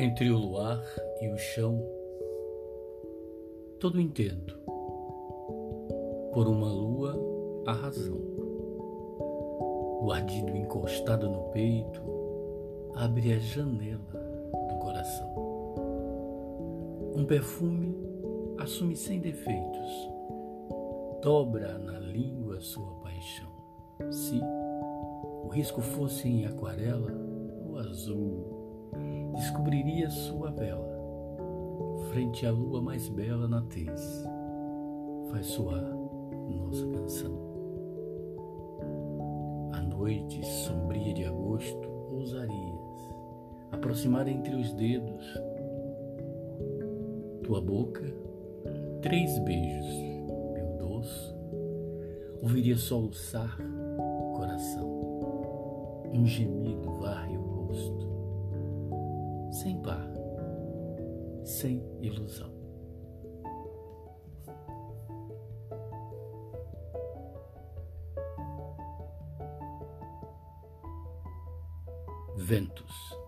Entre o luar e o chão, todo intento, por uma lua, a razão. O ardido encostado no peito abre a janela do coração. Um perfume assume sem defeitos, dobra na língua sua paixão. Se o risco fosse em aquarela ou azul, descobriria sua vela frente à lua mais bela na tez. Faz soar nossa canção. A noite sombria de agosto, ousarias aproximar entre os dedos tua boca, três beijos, meu doce, ouviria soluçar o coração, um gemido varre o rosto sem par, sem ilusão. Ventos.